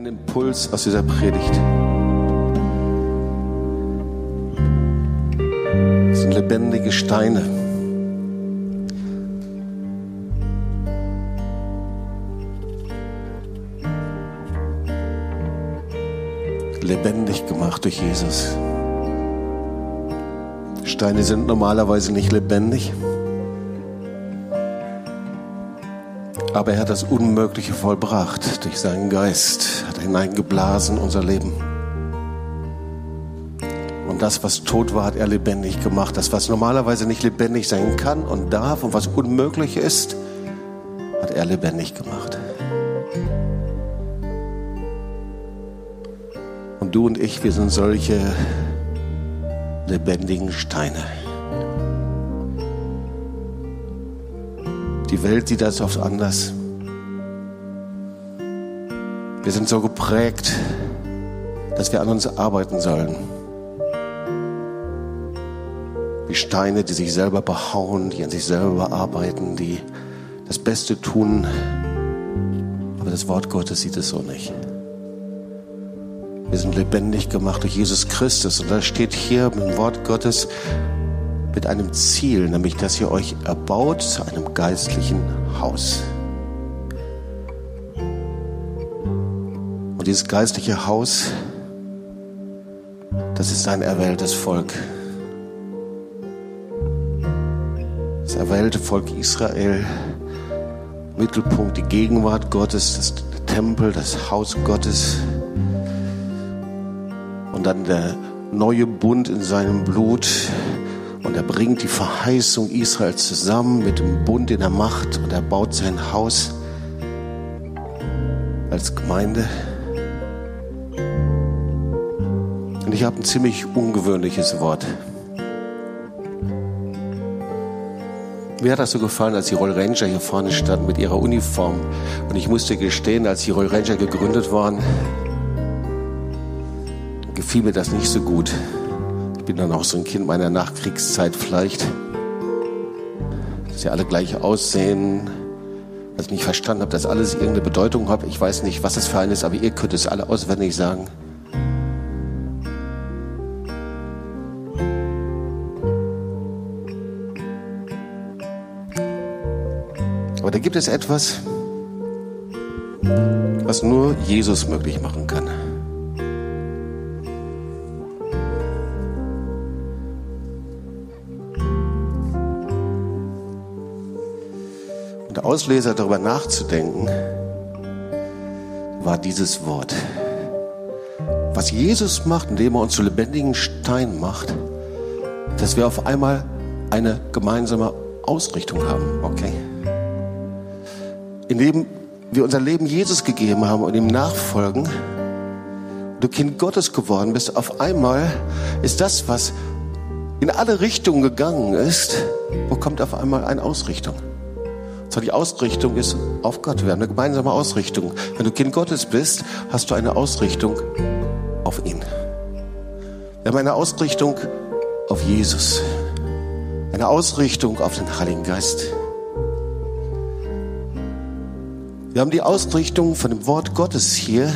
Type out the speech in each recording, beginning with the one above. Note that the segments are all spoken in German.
einen Impuls aus dieser Predigt. Das sind lebendige Steine. Lebendig gemacht durch Jesus. Steine sind normalerweise nicht lebendig. Aber er hat das Unmögliche vollbracht durch seinen Geist, hat hineingeblasen in unser Leben. Und das, was tot war, hat er lebendig gemacht. Das, was normalerweise nicht lebendig sein kann und darf und was unmöglich ist, hat er lebendig gemacht. Und du und ich, wir sind solche lebendigen Steine. Die Welt sieht das oft anders. Wir sind so geprägt, dass wir an uns arbeiten sollen. Wie Steine, die sich selber behauen, die an sich selber arbeiten, die das Beste tun. Aber das Wort Gottes sieht es so nicht. Wir sind lebendig gemacht durch Jesus Christus. Und da steht hier im Wort Gottes, mit einem Ziel, nämlich dass ihr euch erbaut zu einem geistlichen Haus. Und dieses geistliche Haus, das ist ein erwähltes Volk. Das erwählte Volk Israel, Mittelpunkt die Gegenwart Gottes, das Tempel, das Haus Gottes und dann der neue Bund in seinem Blut, und er bringt die Verheißung Israels zusammen mit dem Bund, den er macht. Und er baut sein Haus als Gemeinde. Und ich habe ein ziemlich ungewöhnliches Wort. Mir hat das so gefallen, als die Roll Ranger hier vorne standen mit ihrer Uniform. Und ich musste gestehen, als die Roll Ranger gegründet waren, gefiel mir das nicht so gut bin dann auch so ein Kind meiner Nachkriegszeit vielleicht, dass sie alle gleich aussehen, dass ich nicht verstanden habe, dass alles irgendeine Bedeutung hat. Ich weiß nicht, was es für ein ist, aber ihr könnt es alle auswendig sagen. Aber da gibt es etwas, was nur Jesus möglich machen kann. Ausleser darüber nachzudenken, war dieses Wort. Was Jesus macht, indem er uns zu lebendigen Stein macht, dass wir auf einmal eine gemeinsame Ausrichtung haben, okay? Indem wir unser Leben Jesus gegeben haben und ihm nachfolgen, du Kind Gottes geworden bist, auf einmal ist das, was in alle Richtungen gegangen ist, bekommt auf einmal eine Ausrichtung. So die Ausrichtung ist auf Gott. Wir haben eine gemeinsame Ausrichtung. Wenn du Kind Gottes bist, hast du eine Ausrichtung auf ihn. Wir haben eine Ausrichtung auf Jesus. Eine Ausrichtung auf den Heiligen Geist. Wir haben die Ausrichtung von dem Wort Gottes hier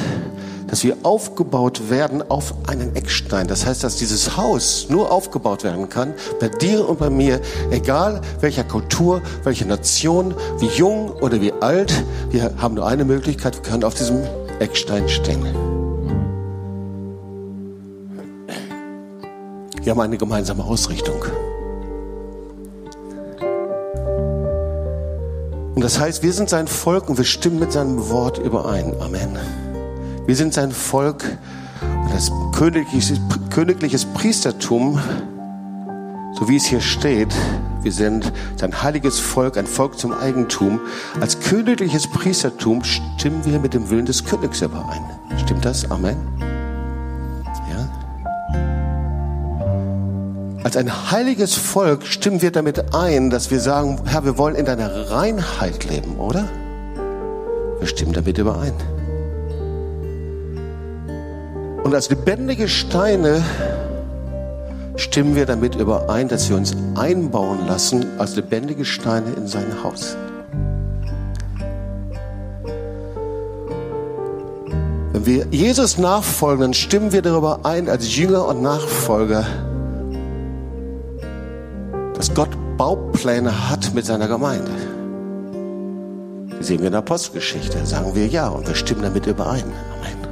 dass wir aufgebaut werden auf einen Eckstein. Das heißt, dass dieses Haus nur aufgebaut werden kann bei dir und bei mir, egal welcher Kultur, welche Nation, wie jung oder wie alt. Wir haben nur eine Möglichkeit, wir können auf diesem Eckstein stehen. Wir haben eine gemeinsame Ausrichtung. Und das heißt, wir sind sein Volk und wir stimmen mit seinem Wort überein. Amen. Wir sind sein Volk, das königliches, königliches Priestertum, so wie es hier steht. Wir sind sein heiliges Volk, ein Volk zum Eigentum. Als königliches Priestertum stimmen wir mit dem Willen des Königs überein. Stimmt das? Amen. Ja. Als ein heiliges Volk stimmen wir damit ein, dass wir sagen, Herr, wir wollen in deiner Reinheit leben, oder? Wir stimmen damit überein. Und als lebendige Steine stimmen wir damit überein, dass wir uns einbauen lassen als lebendige Steine in sein Haus. Wenn wir Jesus nachfolgen, dann stimmen wir darüber ein, als Jünger und Nachfolger, dass Gott Baupläne hat mit seiner Gemeinde. Die sehen wir in der Apostelgeschichte. Sagen wir ja und wir stimmen damit überein. Amen.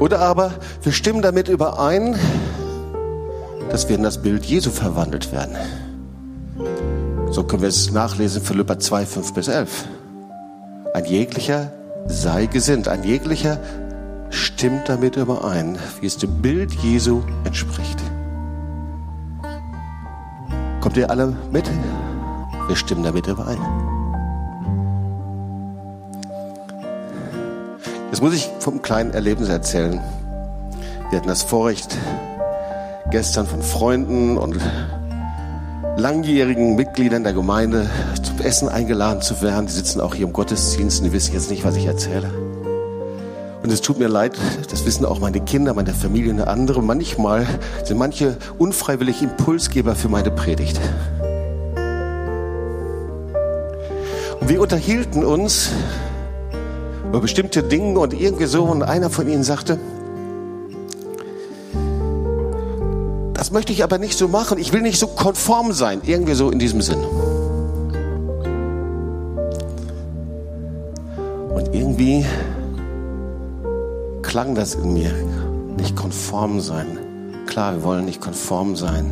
Oder aber wir stimmen damit überein, dass wir in das Bild Jesu verwandelt werden. So können wir es nachlesen, Philippa 2, 5 bis 11. Ein jeglicher sei gesinnt, ein jeglicher stimmt damit überein, wie es dem Bild Jesu entspricht. Kommt ihr alle mit? Wir stimmen damit überein. Jetzt muss ich vom kleinen Erlebnis erzählen. Wir hatten das Vorrecht, gestern von Freunden und langjährigen Mitgliedern der Gemeinde zum Essen eingeladen zu werden. Die sitzen auch hier im Gottesdienst und die wissen jetzt nicht, was ich erzähle. Und es tut mir leid, das wissen auch meine Kinder, meine Familie und andere. Manchmal sind manche unfreiwillig Impulsgeber für meine Predigt. Und wir unterhielten uns über bestimmte Dinge und irgendwie so und einer von ihnen sagte, das möchte ich aber nicht so machen, ich will nicht so konform sein, irgendwie so in diesem Sinn. Und irgendwie klang das in mir. Nicht konform sein. Klar, wir wollen nicht konform sein.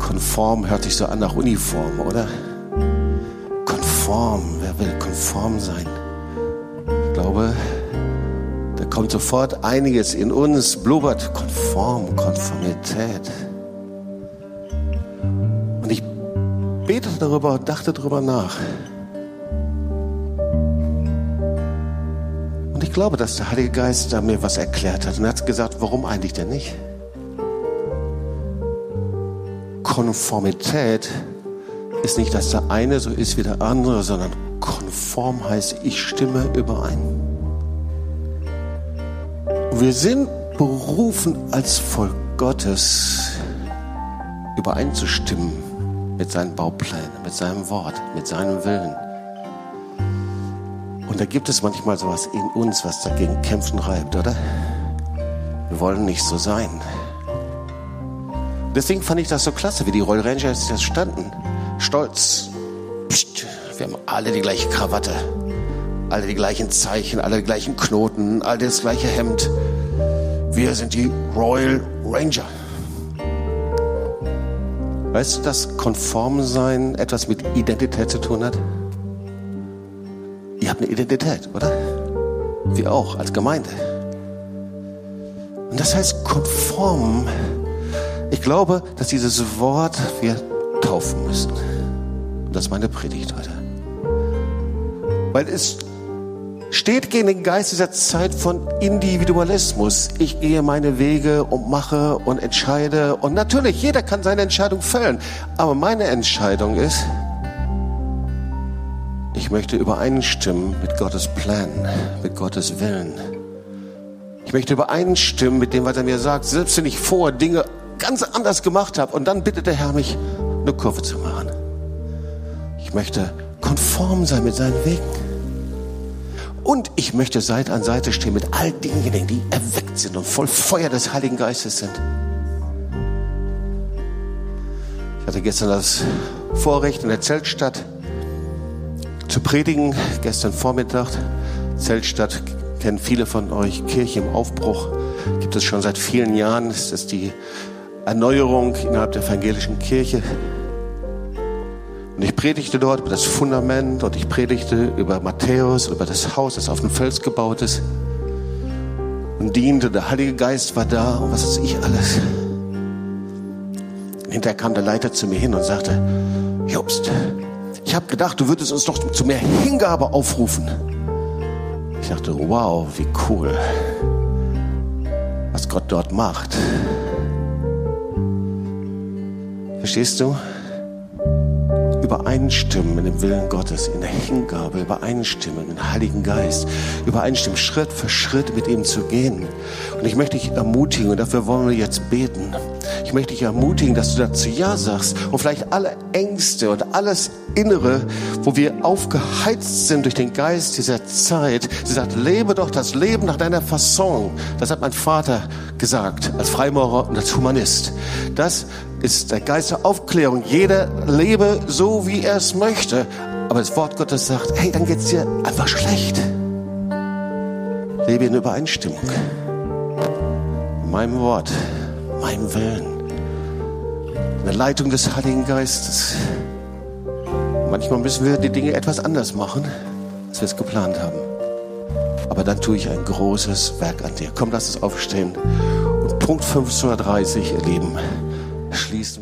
Konform hört sich so an nach Uniform, oder? Konform, wer will konform sein? Ich glaube, da kommt sofort einiges in uns, blubbert Konform, Konformität. Und ich betete darüber und dachte darüber nach. ich glaube, dass der Heilige Geist da mir was erklärt hat. Und er hat gesagt, warum eigentlich denn nicht? Konformität ist nicht, dass der eine so ist wie der andere, sondern konform heißt, ich stimme überein. Wir sind berufen, als Volk Gottes übereinzustimmen mit seinen Bauplänen, mit seinem Wort, mit seinem Willen. Und da gibt es manchmal sowas in uns, was dagegen kämpfen reibt, oder? Wir wollen nicht so sein. Deswegen fand ich das so klasse, wie die Royal Rangers das standen. Stolz. Wir haben alle die gleiche Krawatte, alle die gleichen Zeichen, alle die gleichen Knoten, alle das gleiche Hemd. Wir sind die Royal Ranger. Weißt du, dass Konformsein etwas mit Identität zu tun hat? Ihr habt eine Identität, oder? Wir auch als Gemeinde. Und das heißt konform. Ich glaube, dass dieses Wort wir taufen müssen. Und das ist meine Predigt heute. Weil es steht gegen den Geist dieser Zeit von Individualismus. Ich gehe meine Wege und mache und entscheide. Und natürlich, jeder kann seine Entscheidung fällen. Aber meine Entscheidung ist, ich möchte übereinstimmen mit Gottes Plan, mit Gottes Willen. Ich möchte übereinstimmen mit dem, was er mir sagt. Selbst wenn ich vor Dinge ganz anders gemacht habe und dann bittet der Herr mich, eine Kurve zu machen. Ich möchte konform sein mit seinen Wegen. Und ich möchte Seite an Seite stehen mit all denjenigen, die erweckt sind und voll Feuer des Heiligen Geistes sind. Ich hatte gestern das Vorrecht in der Zeltstadt zu predigen. Gestern Vormittag, Zeltstadt, kennen viele von euch, Kirche im Aufbruch, gibt es schon seit vielen Jahren. Es ist die Erneuerung innerhalb der evangelischen Kirche. Und ich predigte dort über das Fundament und ich predigte über Matthäus, über das Haus, das auf dem Fels gebaut ist. Und diente, der Heilige Geist war da und was weiß ich alles. Hinterher kam der Leiter zu mir hin und sagte, Jobst, ich habe gedacht, du würdest uns doch zu mehr Hingabe aufrufen. Ich dachte, wow, wie cool, was Gott dort macht. Verstehst du? Übereinstimmen in dem Willen Gottes, in der Hingabe, übereinstimmen in den Heiligen Geist, übereinstimmen, Schritt für Schritt mit ihm zu gehen. Und ich möchte dich ermutigen, und dafür wollen wir jetzt beten. Ich möchte dich ermutigen, dass du dazu Ja sagst und vielleicht alle Ängste und alles Innere, wo wir aufgeheizt sind durch den Geist dieser Zeit. Sie sagt, lebe doch das Leben nach deiner Fasson. Das hat mein Vater gesagt, als Freimaurer und als Humanist. Das ist der Geist der Aufklärung. Jeder lebe so, wie er es möchte. Aber das Wort Gottes sagt, hey, dann geht's dir einfach schlecht. Lebe in Übereinstimmung. Meinem Wort, meinem Willen. In der Leitung des Heiligen Geistes. Manchmal müssen wir die Dinge etwas anders machen, als wir es geplant haben. Aber dann tue ich ein großes Werk an dir. Komm, lass es aufstehen. Und Punkt 15.30 Uhr, ihr schließen.